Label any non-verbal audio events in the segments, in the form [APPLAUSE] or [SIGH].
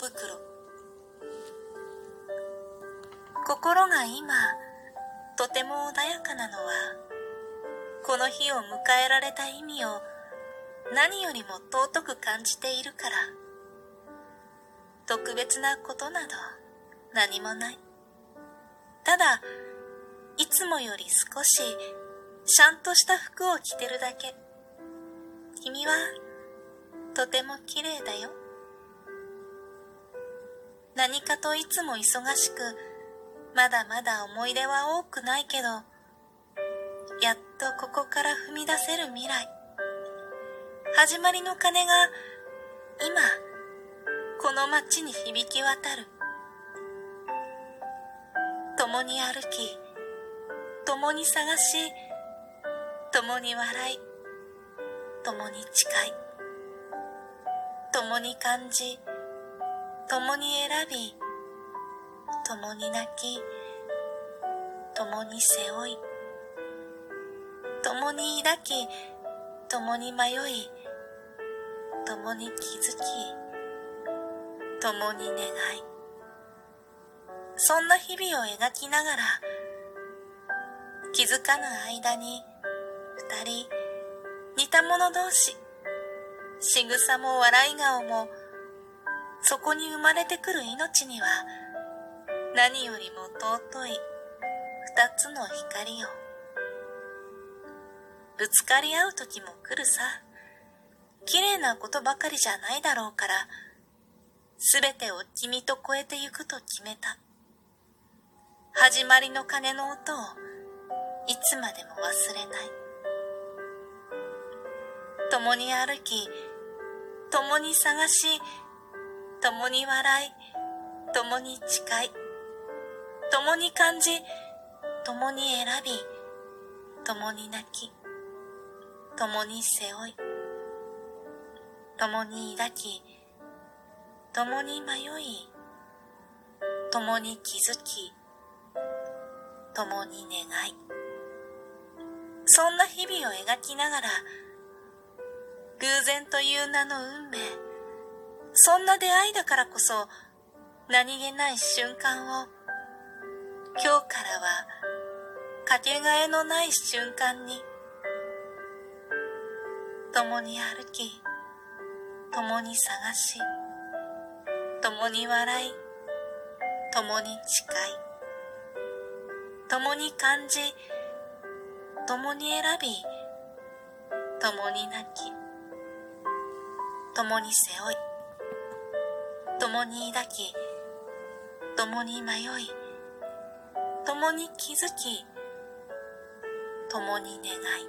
袋。心が今とても穏やかなのはこの日を迎えられた意味を何よりも尊く感じているから。特別なことなど何もない。ただいつもより少ししゃんとした服を着てるだけ。君はとても綺麗だよ。何かといつも忙しくまだまだ思い出は多くないけどやっとここから踏み出せる未来。始まりの鐘が今この街に響き渡る。共に歩き共に探し共に笑い共に誓い共に感じ共に選び共に泣き共に背負い共に抱き共に迷い共に気づき共に願い。そんな日々を描きながら気づかぬ間に二人似た者同士仕草も笑い顔もそこに生まれてくる命には何よりも尊い二つの光をぶつかり合う時も来るさ。綺麗なことばかりじゃないだろうからすべてを君と超えてゆくと決めた。始まりの鐘の音をいつまでも忘れない。共に歩き共に探し共に笑い共に誓い共に感じ共に選び共に泣き共に背負い共に抱き共に迷い共に気づき共に願い。そんな日々を描きながら偶然という名の運命そんな出会いだからこそ何気ない瞬間を今日からはかけがえのない瞬間に共に歩き共に探し共に笑い共に誓い共に感じ共に選び共に泣き共に背負い。共に抱き共に迷い共に気づき共に願い。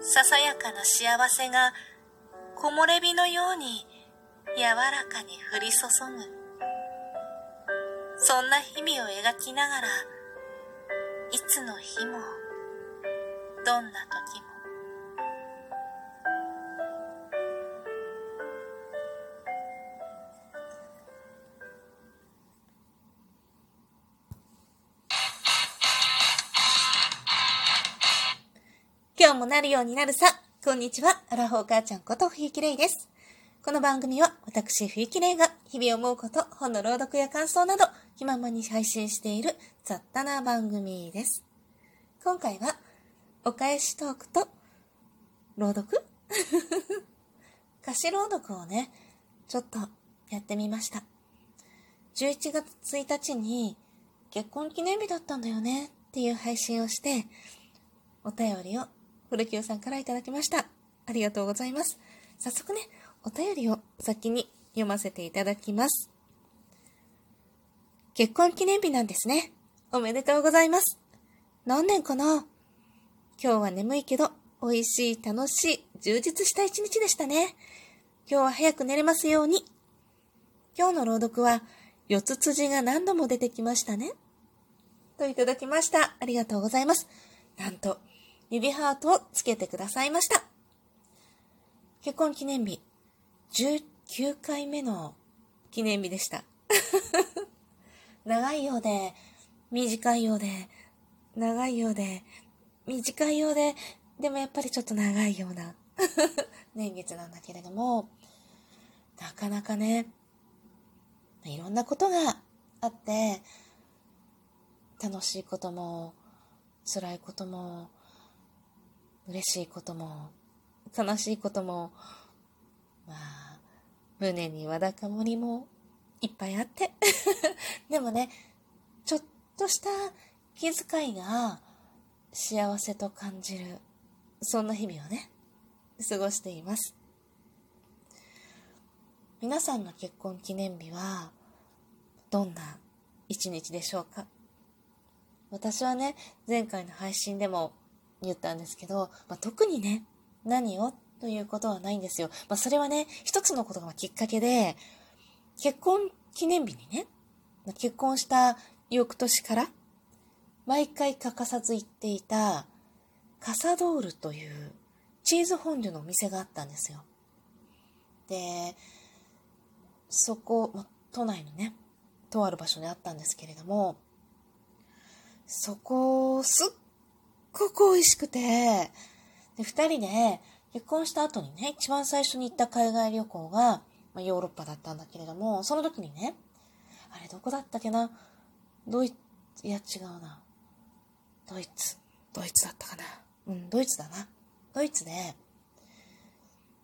ささやかな幸せが木漏れ日のように柔らかに降り注ぐ。そんな日々を描きながらいつの日もどんな時も今日もなるようになるさ。こんにちは。アラフォー母ちゃんこと冬木玲です。この番組は私冬木玲が日々思うこと、本の朗読や感想など気ままに配信している雑多な番組です。今回はお返しトークと朗読？[LAUGHS] 歌詞朗読をね、ちょっとやってみました。11月1日に結婚記念日だったんだよねっていう配信をして、お便りを古清さんからいただきました。ありがとうございます。早速ね、お便りを先に読ませていただきます。結婚記念日なんですね。おめでとうございます。何年かな今日は眠いけど、美味しい、楽しい、充実した一日でしたね。今日は早く寝れますように。今日の朗読は、四つ辻が何度も出てきましたね。といただきました。ありがとうございます。なんと、指ハートをつけてくださいました。結婚記念日、19回目の記念日でした。[LAUGHS] 長いようで、短いようで、長いようで、短いようで、でもやっぱりちょっと長いような [LAUGHS] 年月なんだけれども、なかなかね、いろんなことがあって、楽しいことも、辛いことも、嬉しいことも、悲しいことも、まあ、胸にわだかもりもいっぱいあって。[LAUGHS] でもね、ちょっとした気遣いが幸せと感じる、そんな日々をね、過ごしています。皆さんの結婚記念日は、どんな一日でしょうか？私はね、前回の配信でも言ったんですけど、まあ、特にね、何を？ということはないんですよ。まあ、それはね、一つのことがきっかけで、結婚記念日にね、結婚した翌年から、毎回欠かさず行っていた、カサドールというチーズフォンデュのお店があったんですよ。で、そこ、ま、都内のね、とある場所にあったんですけれども、そこ、すっごく美味しくて、で、二人で結婚した後にね、一番最初に行った海外旅行が、まあ、ヨーロッパだったんだけれども、その時にね、あれどこだったっけな？ドイツ、いや違うな。ドイツ、ドイツだったかな。うん、ドイツだな。ドイツで、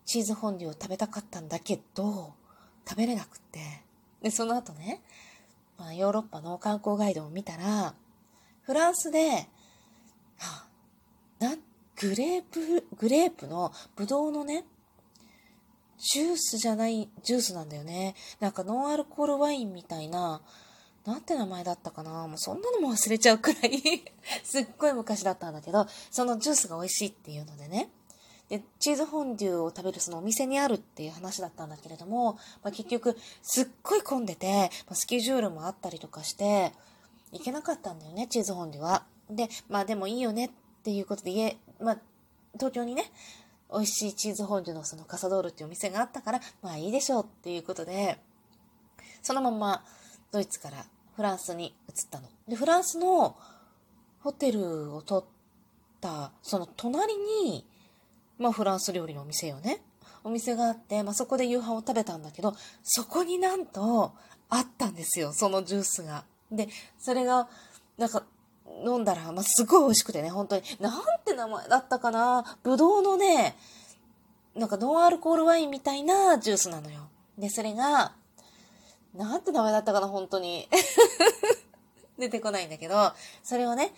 チーズフォンデュを食べたかったんだけど、食べれなくって。で、その後ね、まあ、ヨーロッパの観光ガイドを見たら、フランスで、な、グレープ、グレープの、ブドウのね、ジュースじゃない、ジュースなんだよね。なんかノンアルコールワインみたいな、なんて名前だったかなもうそんなのも忘れちゃうくらい [LAUGHS] すっごい昔だったんだけど、そのジュースが美味しいっていうのでね。で、チーズフォンデュを食べるそのお店にあるっていう話だったんだけれども、まあ、結局、すっごい混んでて、まあ、スケジュールもあったりとかして、行けなかったんだよね、チーズフォンデュは。で、まあでもいいよねっていうことで、家、まあ、東京にね、美味しいチーズフォンデュのそのカサドールっていうお店があったから、まあいいでしょうっていうことで、そのままドイツからフランスに移ったの。で、フランスのホテルを取った、その隣に、まあフランス料理のお店よね。お店があって、まあそこで夕飯を食べたんだけど、そこになんとあったんですよ、そのジュースが。で、それが、なんか、飲んだら、まあ、すごい美味しくてね、本当に。なんて名前だったかな？ぶどうのね、なんかノンアルコールワインみたいなジュースなのよ。で、それが、なんて名前だったかな、本当に。[LAUGHS] 出てこないんだけど、それをね、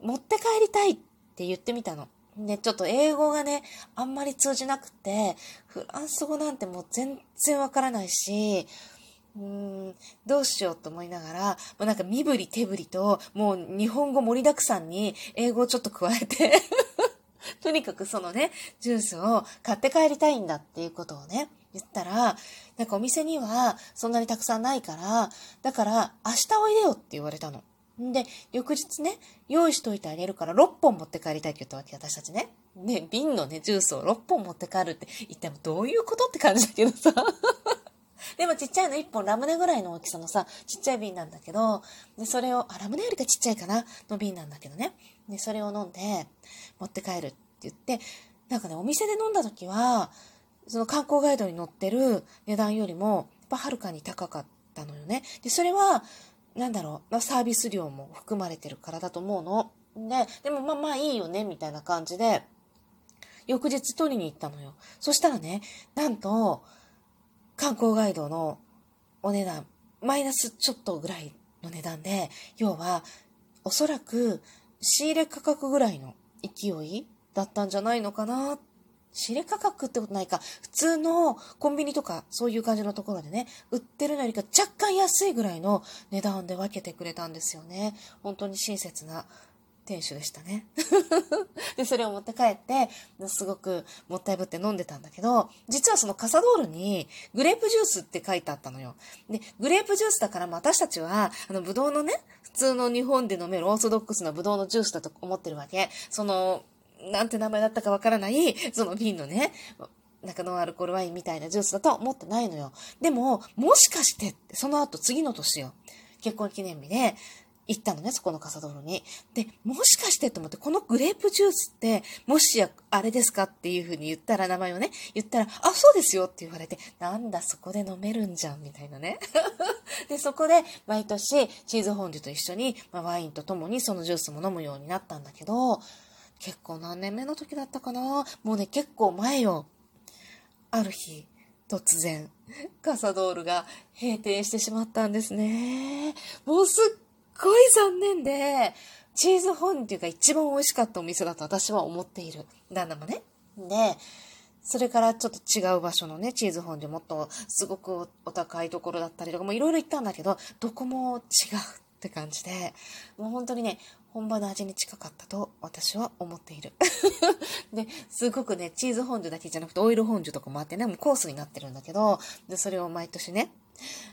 持って帰りたいって言ってみたの。ね、ちょっと英語がね、あんまり通じなくて、フランス語なんてもう全然わからないし、うーん、どうしようと思いながら、もうなんか身振り手振りと、もう日本語盛りだくさんに英語をちょっと加えて [LAUGHS] とにかくそのね、ジュースを買って帰りたいんだっていうことをね、言ったら、なんかお店にはそんなにたくさんないから、だから明日おいでよって言われたの。んで、翌日ね、用意しといてあげるから6本持って帰りたいって言ったわけ、私たちね。ね、瓶のね、ジュースを6本持って帰るって言ってもどういうことって感じだけどさ。でもちっちゃいの1本ラムネぐらいの大きさのさ、ちっちゃい瓶なんだけど、で、それを、あ、ラムネよりかちっちゃいかな？の瓶なんだけどね。で、それを飲んで、持って帰るって言って、なんかね、お店で飲んだ時は、その観光ガイドに載ってる値段よりも、やっぱはるかに高かったのよね。で、それは、なんだろう、サービス料も含まれてるからだと思うの。で、でもまあまあいいよね、みたいな感じで、翌日取りに行ったのよ。そしたらね、なんと、観光ガイドのお値段、マイナスちょっとぐらいの値段で、要は、おそらく仕入れ価格ぐらいの勢いだったんじゃないのかな。仕入れ価格ってことないか。普通のコンビニとかそういう感じのところでね、売ってるのよりか若干安いぐらいの値段で分けてくれたんですよね。本当に親切な店主でしたね。[LAUGHS] で、それを持って帰って、すごくもったいぶって飲んでたんだけど、実はそのカサドールにグレープジュースって書いてあったのよ。で、グレープジュースだから私たちは、あの、ブドウのね、普通の日本で飲めるオーソドックスなブドウのジュースだと思ってるわけ。その、なんて名前だったかわからない、その瓶のね、なんかノンアルコールワインみたいなジュースだとは思ってないのよ。でも、もしかして、その後次の年よ。結婚記念日で、行ったのね、そこのカサドールに。で、もしかしてと思って、このグレープジュースって、もしや、あれですかっていう風に言ったら、名前をね、言ったら、あ、そうですよって言われて、なんだ、そこで飲めるんじゃん、みたいなね。[LAUGHS] で、そこで、毎年、チーズフォンデュと一緒に、まあ、ワインと共にそのジュースも飲むようになったんだけど、結構何年目の時だったかな？もうね、結構前よ。ある日、突然、カサドールが閉店してしまったんですね。もうすっごい残念で、チーズフォンデュが一番美味しかったお店だと私は思っている。旦那もね。で、それからちょっと違う場所のね、チーズフォンデュもっとすごくお高いところだったりとか、もいろいろ行ったんだけど、どこも違うって感じで、もう本当にね、本場の味に近かったと私は思っている。[LAUGHS] で、すごくね、チーズフォンデュだけじゃなくてオイルフォンデュとかもあってね、もうコースになってるんだけど、で、それを毎年ね、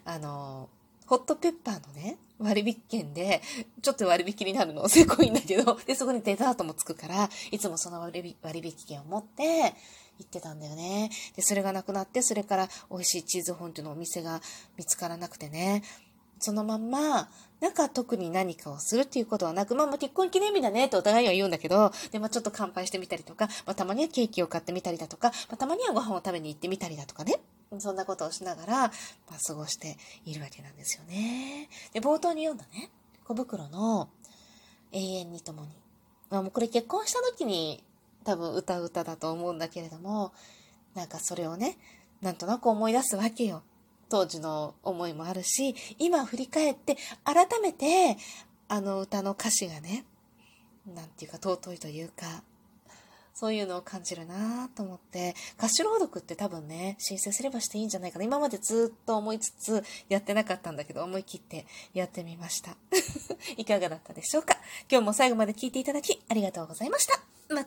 あの、ホットペッパーのね、割引券で、ちょっと割引になるの、[LAUGHS] せこいんだけど、で、そこにデザートもつくから、いつもその割引券を持って、行ってたんだよね。で、それがなくなって、それから美味しいチーズフォンデュのお店が見つからなくてね、そのまんま、なんか特に何かをするっていうことはなく、まあもう結婚記念日だねってお互いには言うんだけど、で、まあちょっと乾杯してみたりとか、まあたまにはケーキを買ってみたりだとか、まあたまにはご飯を食べに行ってみたりだとかね。そんなことをしながら、まあ過ごしているわけなんですよね。で、冒頭に読んだね、小袋の永遠に共に。まあもうこれ結婚した時に多分歌う歌だと思うんだけれども、なんかそれをね、なんとなく思い出すわけよ。当時の思いもあるし、今振り返って改めてあの歌の歌詞がね、なんていうか尊いというか、そういうのを感じるなと思って、歌詞朗読って多分ね、申請すればしていいんじゃないかな。今までずっと思いつつやってなかったんだけど、思い切ってやってみました。[LAUGHS] いかがだったでしょうか？今日も最後まで聞いていただきありがとうございました。